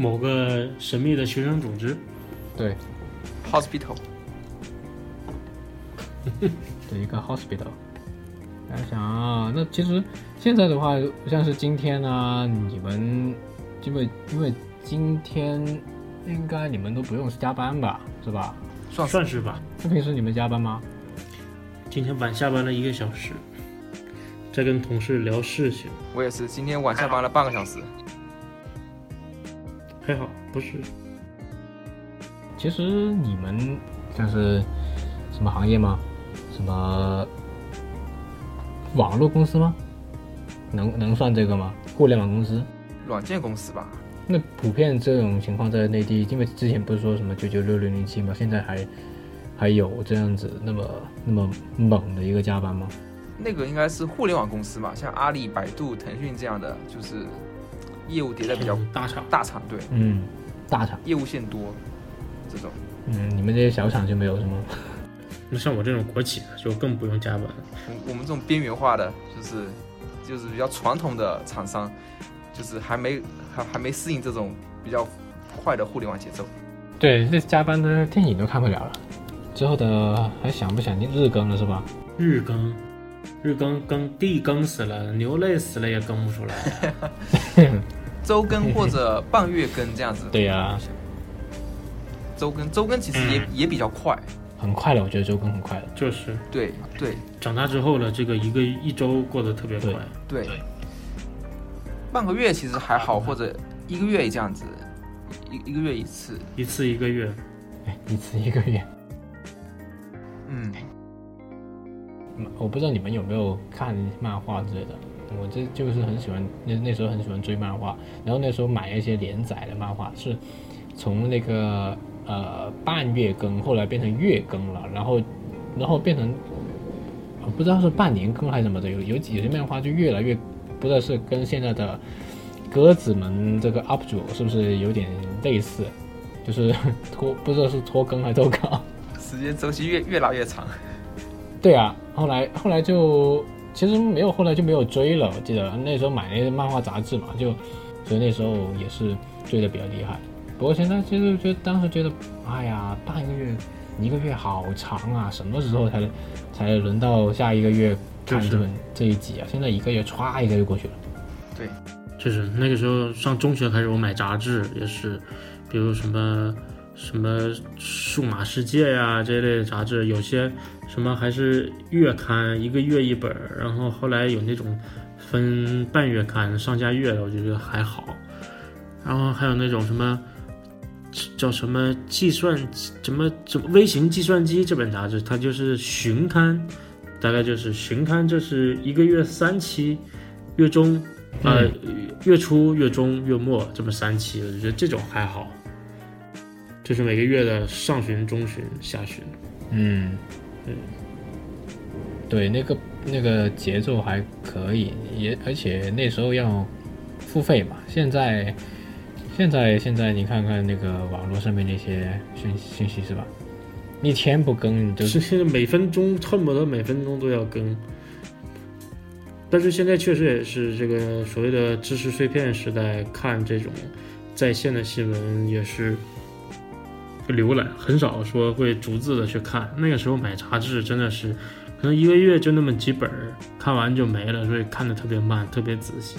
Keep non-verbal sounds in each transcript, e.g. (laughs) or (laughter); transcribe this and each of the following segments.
某个神秘的学生组织。对，hospital，(laughs) 对一个 hospital。大家想啊，那其实现在的话，像是今天啊，你们因为因为今天应该你们都不用加班吧，是吧？算算是吧。那平时你们加班吗？今天晚下班了一个小时，在跟同事聊事情，我也是，今天晚下班了半个小时。不是其实你们像是什么行业吗？什么网络公司吗？能能算这个吗？互联网公司？软件公司吧，那普遍这种情况在内地，因为之前不是说什么九九六零零七吗？现在还还有这样子那么那么猛的一个加班吗？那个应该是互联网公司嘛，像阿里、百度、腾讯这样的，就是业务迭代比较嗯大厂，大厂，对，嗯，大厂，业务线多，这种嗯，你们这些小厂就没有什么？那像我这种国企的就更不用加班了。我我们这种边缘化的，就是就是比较传统的厂商，就是还没还还没适应这种比较快的互联网节奏。对，这加班的电影都看不了了。之后的还想不想念日更了是吧？日更，日更更地更死了，牛累死了也更不出来。(laughs) 周更或者半月更这样子。对呀周更周更其实也、嗯也比较快。很快了，我觉得周更很快了。就是对对长大之后了，这个一个一周过得特别快。对对，半个月其实还好，或者一个月这样子，一一个月一次。一次一个月，哎，一次一个月。嗯，我不知道你们有没有看漫画之类的，我这就是很喜欢那那时候很喜欢追漫画，然后那时候买一些连载的漫画，是从那个呃半月更，后来变成月更了，然后然后变成我不知道是半年更还是什么的，有有几有些漫画就越来越不知道是跟现在的鸽子们这个 UP 主是不是有点类似，就是拖不知道是拖更还是拖稿。时间周期越越拉越长。对啊，后来后来就其实没有，后来就没有追了。我记得那时候买那些漫画杂志嘛，就所以那时候也是追的比较厉害。不过现在其实觉得当时觉得，哎呀，半个月一个月好长啊，什么时候才才轮到下一个月看就是这本这一集啊？现在一个月歘一个就过去了。对，就是那个时候上中学开始，我买杂志也是，比如什么什么数码世界呀、这一类的杂志，有些什么还是月刊，一个月一本儿，然后后来有那种分半月刊、上下月的，我就觉得还好。然后还有那种什么叫什么计算什么什么微型计算机这本杂志，它就是旬刊，大概就是旬刊，就是一个月三期，月中呃，月初、月中、月末这么三期，我就觉得这种还好，就是每个月的上旬、中旬、下旬。嗯，对，那个那个节奏还可以，也而且那时候要付费嘛。现在现在现在你看看那个网络上面那些讯信息是吧？一天不更你就是现在每分钟恨不得每分钟都要更，但是现在确实也是这个所谓的知识碎片时代，看这种在线的新闻也是浏览，很少说会逐字的去看。那个时候买杂志真的是可能一个月就那么几本儿，看完就没了，所以看的特别慢，特别仔细。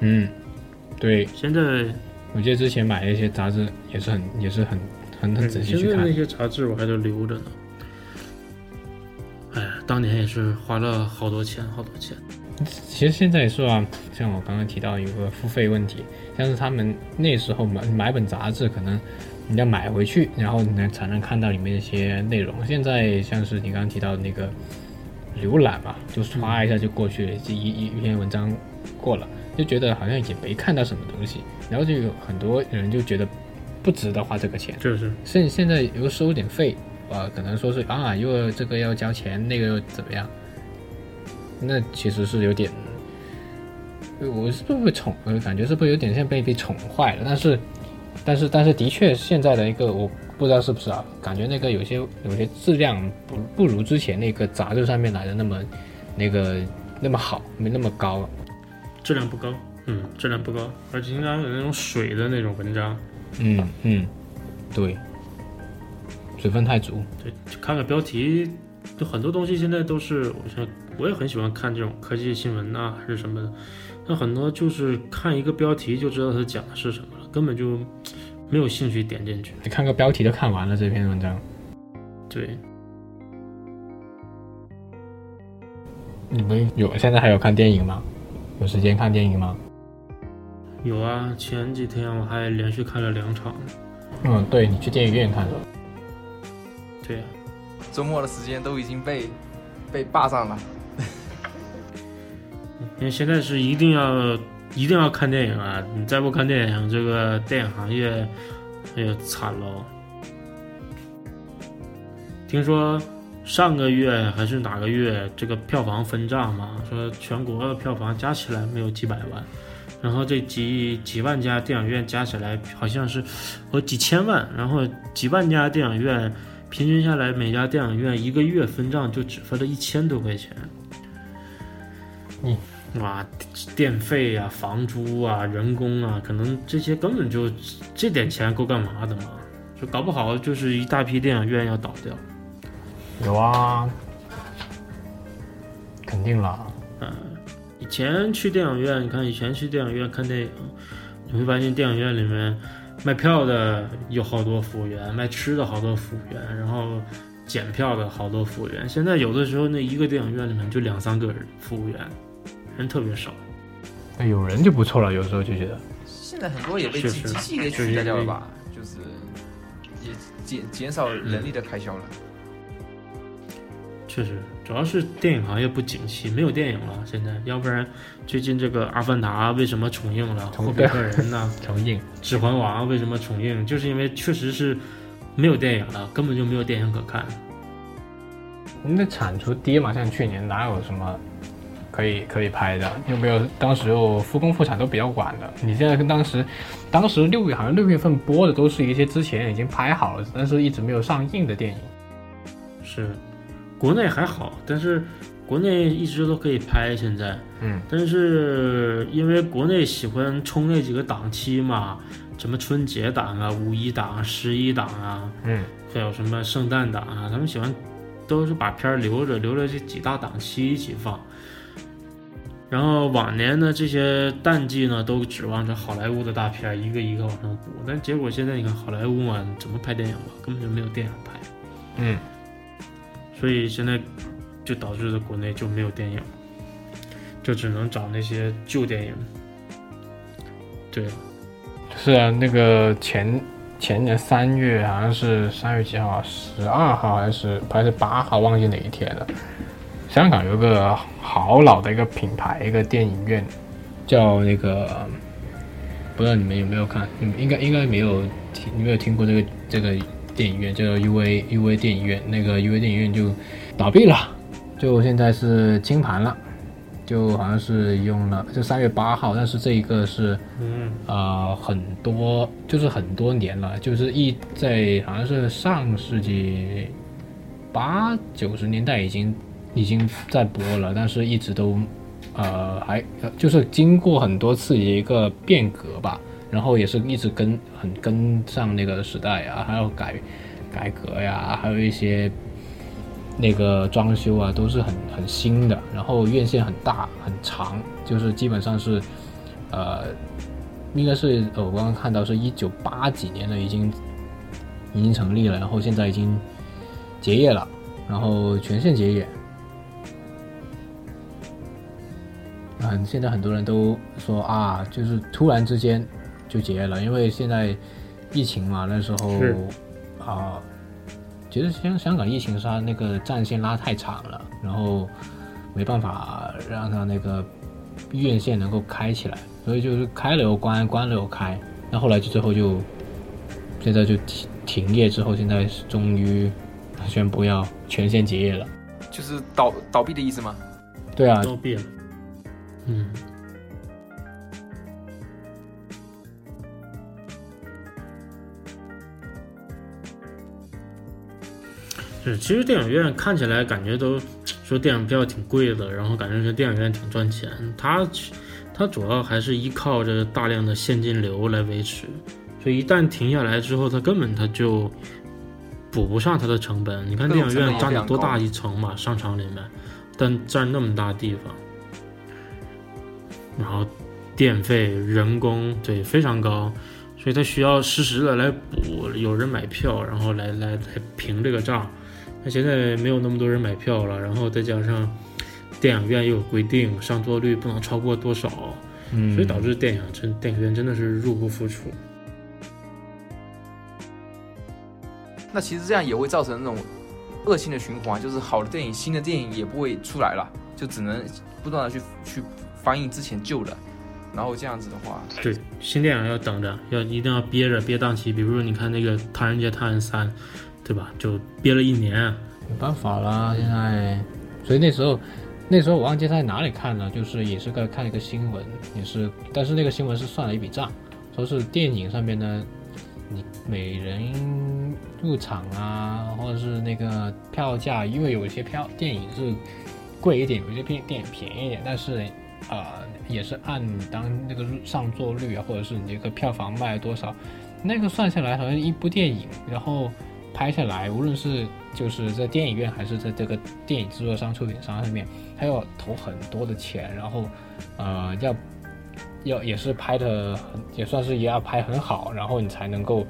嗯，对，现在我记得之前买的一些杂志也是很也是很很很仔细去看现在那。些杂志我还都留着呢。哎呀，当年也是花了好多钱，好多钱。其实现在也是啊，像我刚刚提到有个付费问题，像是他们那时候买买本杂志，可能你要买回去，然后你才能看到里面一些内容。现在像是你刚刚提到的那个浏览嘛，就刷一下就过去了，这一一一篇文章过了，就觉得好像也没看到什么东西，然后就有很多人就觉得不值得花这个钱。就是现现在又收点费，呃，可能说是啊，又这个要交钱，那个又怎么样？那其实是有点，我是不是被宠？我感觉是不是有点像被被宠坏了？但是，但是，但是，的确，现在的一个我不知道是不是啊，感觉那个有些有些质量不不如之前那个杂志上面来的那么那个那么好，没那么高了。质量不高。嗯，质量不高，而且经常有那种水的那种文章，嗯嗯，对，水分太足。对，就看个标题，就很多东西现在都是，我像我也很喜欢看这种科技新闻呐、还是什么的，那很多就是看一个标题就知道它讲的是什么了，根本就没有兴趣点进去。你看个标题就看完了这篇文章。对，你们有现在还有看电影吗？有时间看电影吗？有啊，前几天我还连续看了两场。嗯，对你去电影院看的。对啊，周末的时间都已经被被霸占了。因为现在是一定要一定要看电影啊！你再不看电影，这个电影行业哎呀惨喽。听说上个月还是哪个月，这个票房分账嘛，说全国的票房加起来没有几百万，然后这几几万家电影院加起来好像是有几千万，然后几万家电影院平均下来，每家电影院一个月分账就只分了一千多块钱。嗯，哇，电费啊、房租啊、人工啊，可能这些根本就这点钱够干嘛的嘛？就搞不好就是一大批电影院要倒掉。有啊，肯定啦。嗯以前去电影院，你看以前去电影院看电影，你会发现电影院里面卖票的有好多服务员，卖吃的好多服务员，然后检票的好多服务员。现在有的时候那一个电影院里面就两三个人服务员，人特别少。那有人就不错了，有时候就觉得。现在很多也被机确实机器给取代掉了吧？就是也减减少人力的开销了。确实，主要是电影行业不景气，没有电影了。现在，要不然最近这个《阿凡达》为什么重映了？《霍比特人》呢？(laughs) 重映。《指环王》为什么重映？就是因为确实是没有电影了，根本就没有电影可看。那产出低嘛，像去年哪有什么可以可以拍的？又没有当时又复工复产都比较晚的。你现在跟当时，当时六月好像六月份播的都是一些之前已经拍好了，但是一直没有上映的电影。是，国内还好，但是国内一直都可以拍现在。嗯，但是因为国内喜欢冲那几个档期嘛，什么春节档啊、五一档、十一档啊，嗯，还有什么圣诞档啊，他们喜欢都是把片儿留着，留着这几大档期一起放。然后往年呢，这些淡季呢，都指望着好莱坞的大片一个一个往上补，但结果现在你看好莱坞嘛，怎么拍电影嘛，根本就没有电影拍，嗯，所以现在就导致了国内就没有电影，就只能找那些旧电影。对，是啊，那个前前年三月好像是三月几号啊？十二号还是还是八号？忘记哪一天了。香港有个好老的一个品牌，一个电影院，叫那个，不知道你们有没有看？你们应该应该没有听，你没有听过这个这个电影院，叫 U A U A 电影院。那个 U A 电影院就倒闭了，就现在是清盘了，就好像是用了就三月八号，但是这一个是。嗯，呃，很多就是很多年了，就是一在好像是上世纪八九十年代已经已经在播了，但是一直都呃还就是经过很多次的一个变革吧，然后也是一直跟很跟上那个时代啊，还有改改革呀，还有一些那个装修啊都是很很新的，然后院线很大很长，就是基本上是呃。应该是，我刚刚看到是一九八几年的，已经已经成立了，然后现在已经结业了，然后全线结业。嗯，现在很多人都说啊，就是突然之间就结业了，因为现在疫情嘛，那时候是啊，其实香香港疫情是它那个战线拉太长了，然后没办法让它那个院线能够开起来，所以就是开了又关，关了又开。那后来就最后就现在就停停业之后，现在是终于宣布要全线结业了。就是倒倒闭的意思吗？对啊，倒闭了。嗯，是，其实电影院看起来感觉都说电影票挺贵的，然后感觉说电影院挺赚钱。它它主要还是依靠着大量的现金流来维持，所以一旦停下来之后，它根本它就补不上它的成本。你看电影院占了多大一层嘛，商场里面，但占那么大地方，然后电费、人工对非常高，所以它需要实时的来补，有人买票，然后来来来平这个账。那现在没有那么多人买票了，然后再加上。电影院又有规定，上座率不能超过多少，嗯，所以导致电影真电影院真的是入不敷出。那其实这样也会造成那种恶性的循环，就是好的电影、新的电影也不会出来了，就只能不断的去去翻译之前旧的，然后这样子的话，对新电影要等着，要一定要憋着憋档期。比如说你看那个《唐人街探案三》，对吧？就憋了一年，没办法啦，现在，所以那时候。那时候我忘记在哪里看了，就是也是个看一个新闻，也是，但是那个新闻是算了一笔账，说是电影上面呢，你每人入场啊，或者是那个票价，因为有一些票电影是贵一点，有一些片电影便宜一点，但是啊，也是按当那个上座率啊，或者是你这个票房卖多少，那个算下来好像一部电影，然后拍下来，无论是就是在电影院还是在这个电影制作商、出品商上面。他要投很多的钱，然后，呃，要要也是拍的很，也算是也要拍很好，然后你才能够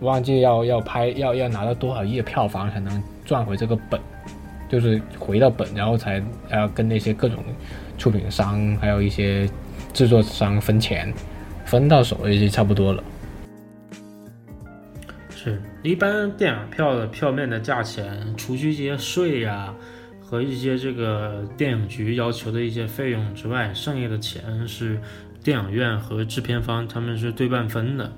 忘记要要拍要要拿到多少亿的票房才能赚回这个本，就是回到本，然后才还要跟那些各种出品商还有一些制作商分钱，分到手也就差不多了。是一般电影票的票面的价钱，除去一些税呀。和一些这个电影局要求的一些费用之外，剩下的钱是电影院和制片方他们是对半分的。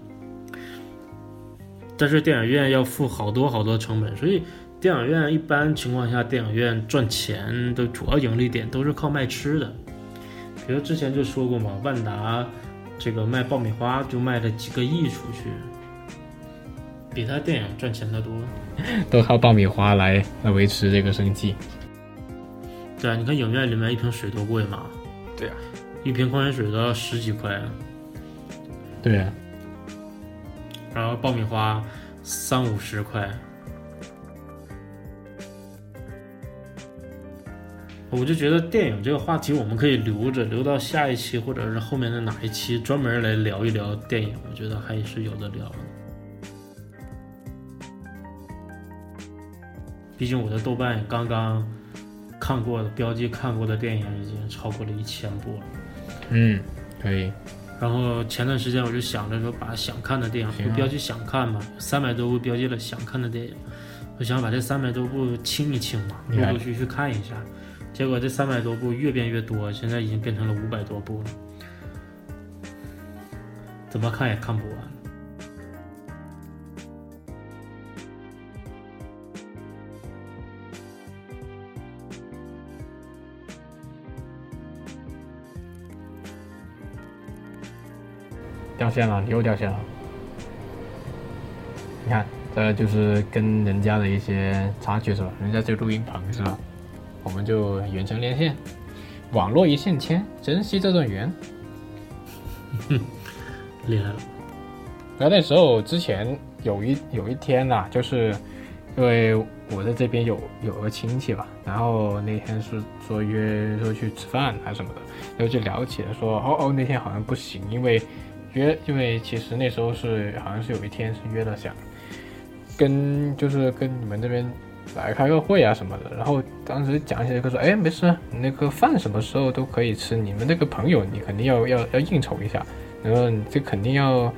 但是电影院要付好多好多成本，所以电影院一般情况下，电影院赚钱的主要盈利点都是靠卖吃的。比如之前就说过嘛，万达这个卖爆米花就卖了几个亿出去，比他电影赚钱的多，(laughs) 都靠爆米花来来维持这个生计。对啊，你看影院里面一瓶水多贵嘛？对啊，一瓶矿泉水都要十几块。对啊，然后爆米花三五十块。我就觉得电影这个话题我们可以留着，留到下一期或者是后面的哪一期专门来聊一聊电影，我觉得还是有的聊的。毕竟我的豆瓣刚刚。看过的标记看过的电影已经超过了一千部了，嗯，可以。然后前段时间我就想着说，把想看的电影标记想看嘛，三百多部标记了想看的电影，我想把这三百多部清一清嘛，陆陆续续看一下。结果这三百多部越变越多，现在已经变成了五百多部了，怎么看也看不完。掉线了，你又掉线了。你看，这就是跟人家的一些差距是吧？人家就录音棚是吧？我们就远程连线，网络一线牵，珍惜这段缘。哼，厉害了。然后那时候之前有一有一天呐，就是因为我在这边有有个亲戚吧，然后那天是说约说去吃饭还是什么的，然后就聊起了说，哦哦，那天好像不行，因为。约，因为其实那时候是好像是有一天是约了想跟就是跟你们这边来开个会啊什么的，然后当时讲起来，个说，哎，没事，那个饭什么时候都可以吃，你们那个朋友你肯定要要要应酬一下，然后你这肯定要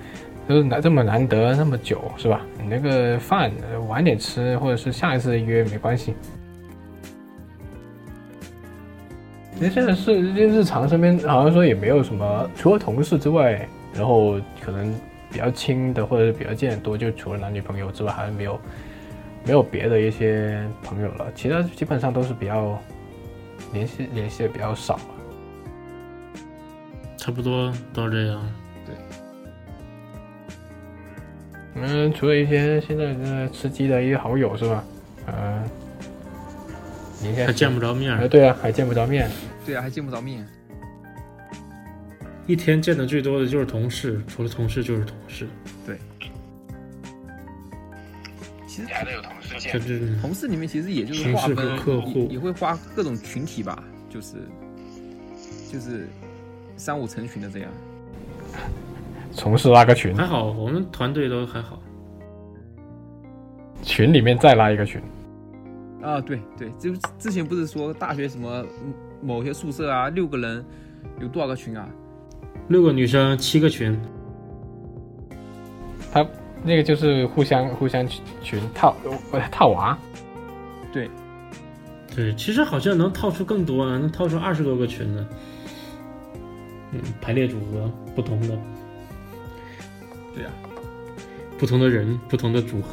就是难这么难得那么久是吧？你那个饭晚点吃或者是下一次约没关系。其实现在是日常身边好像说也没有什么，除了同事之外。然后可能比较亲的或者是比较见的多，就除了男女朋友之外，好像没有没有别的一些朋友了。其他基本上都是比较联系联系的比较少。差不多都这样。对。嗯，除了一些现在在吃鸡的一些好友是吧？嗯。还见不着面。哎，对啊，还见不着面。对啊，还见不着面。一天见的最多的就是同事，除了同事就是同事，其实还得有同事这就是同事里面其实也就是同事划分和客户也也会划各种群体吧，就是就是三五成群的这样。从事拉个群，还好，我们团队都还好。群里面再拉一个群，啊，对对，就之前不是说大学什么某些宿舍啊，六个人有多少个群啊？六个女生，七个群，那个就是互相互相群群套呃套娃，对，对，其实好像能套出更多啊，能套出二十多个群呢。嗯，排列组合不同的，对呀、不同的人，不同的组合。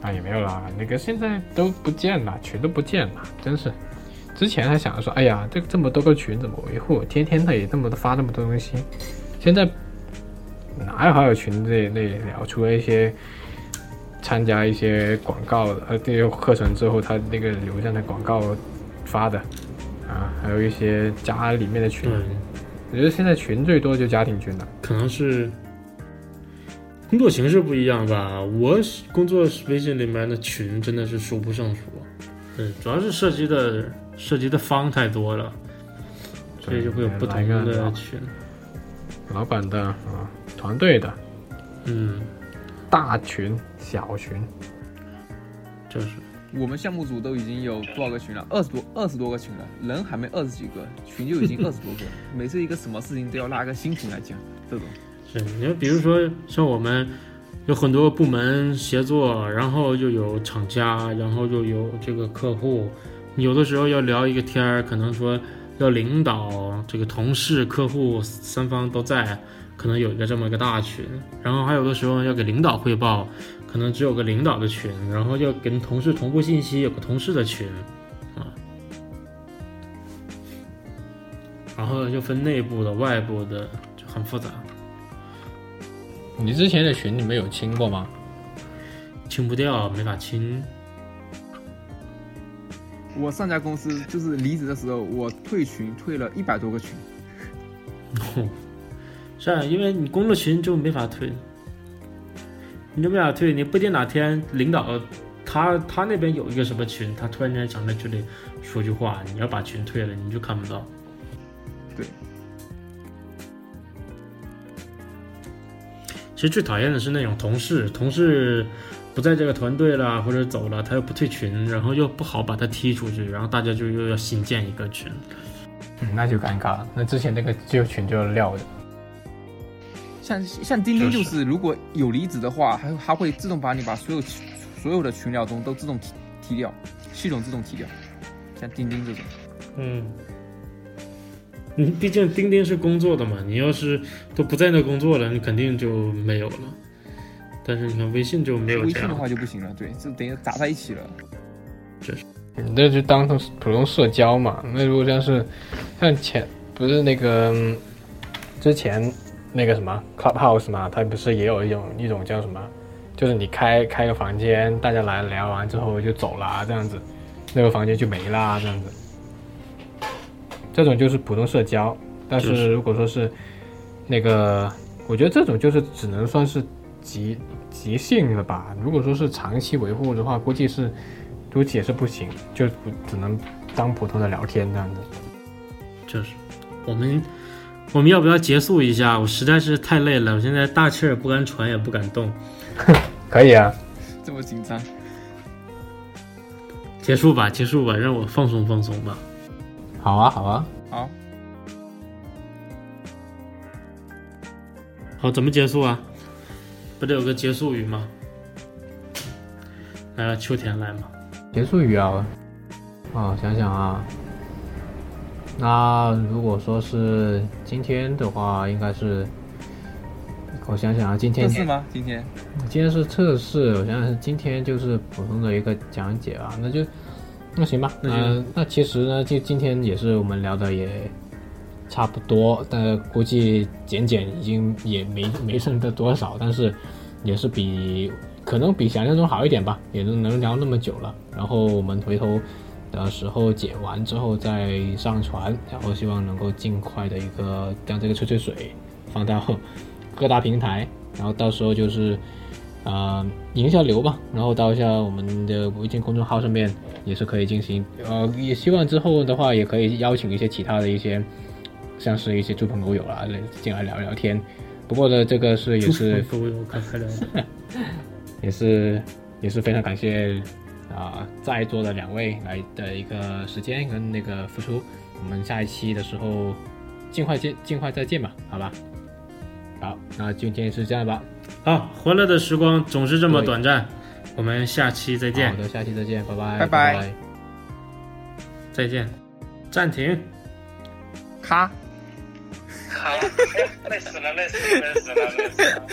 啊也没有啦，那个现在都不见了，群都不见了，真是。之前还想着说，哎呀，这这么多个群怎么维护？天天的也这么发那么多东西，现在哪有好友群这那聊？除了一些参加一些广告的呃这些课程之后，他那个流量的广告发的啊，还有一些家里面的群对，，我觉得现在群最多就家庭群了。可能是工作形式不一样吧。我工作微信里面的群真的是数不胜数，对，主要是涉及的涉及的方太多了，所以就会有不同的群。老板的啊，团队的。嗯，大群、小群，就是。我们项目组都已经有多少个群了？二十多二十多个群了，人还没二十几个，群就已经 (laughs) 二十多个。每次一个什么事情都要拉个新群来讲，这种。是，你就比如说像我们有很多部门协作，然后又有厂家，然后又有这个客户，有的时候要聊一个天儿，可能说要领导、这个同事、客户三方都在，可能有一个这么一个大群，然后还有的时候要给领导汇报，可能只有个领导的群，然后要跟同事同步信息，有个同事的群，啊。然后就分内部的、外部的，就很复杂。你之前的群你们有清过吗？清不掉，没法清。我上家公司就是离职的时候，我退群退了一百多个群。(laughs) 是啊，因为你工作群就没法退，你就没法退。你不一定哪天领导他他那边有一个什么群，他突然间想在群里说句话，你要把群退了，你就看不到。对。其实最讨厌的是那种同事，同事不在这个团队了或者走了，他又不退群，然后又不好把他踢出去，然后大家就又要新建一个群。嗯，那就尴尬了。那之前那个旧群就要撂的，像像钉钉就是，如果有离职的话，它它会自动把你把所有所有的群聊中都自动踢踢掉，系统自动踢掉。像钉钉这种，嗯，你毕竟钉钉是工作的嘛，你要是都不在那工作了，你肯定就没有了。但是你看微信就没有微信的，话就不行了，对，就等于砸在一起了。你这就当成普通社交嘛。那如果像是像前不是那个嗯之前那个什么 Clubhouse 嘛，它不是也有一种一种叫什么，就是你开开个房间，大家来聊完之后就走啦，这样子，那个房间就没啦，这样子。这种就是普通社交，但是是如果说是那个，我觉得这种就是只能算是即即兴了吧。如果说是长期维护的话，估计是估计也是不行，就只能当普通的聊天这样子。就是我们我们要不要结束一下？我实在是太累了，我现在大气儿不敢喘，也不敢动。(laughs) 可以啊，这么紧张，结束吧，结束吧，让我放松放松吧。好啊，好啊。好，好，怎么结束啊？不得有个结束语吗？来了，秋天来嘛。结束语啊，哦，想想啊，那如果说是今天的话，应该是，我想想啊，今天这是吗？今天今天是测试，我想想是今天就是普通的一个讲解啊，那就那行吧，那呃那其实呢，就今天也是我们聊的也差不多，但估计减减已经也没没剩的多少，但是也是比可能比想象中好一点吧，也能能聊那么久了。然后我们回头的时候剪完之后再上传，然后希望能够尽快的一个将这个吹吹水放到各大平台，然后到时候就是啊、引一下流吧，然后到一下我们的微信公众号上面也是可以进行，呃，也希望之后的话也可以邀请一些其他的一些，像是一些猪朋狗友啊来进来聊聊天。不过呢，这个是也是，也是也是非常感谢啊、在座的两位来的一个时间跟那个付出。我们下一期的时候尽快见，尽快再见吧，好吧？好，那今天是这样吧。好，欢乐的时光总是这么短暂，我们下期再见好，的，下期再见，拜拜，拜拜拜再见，暂停。咔。好，(laughs) 累死了，累死了，累死了，累死了。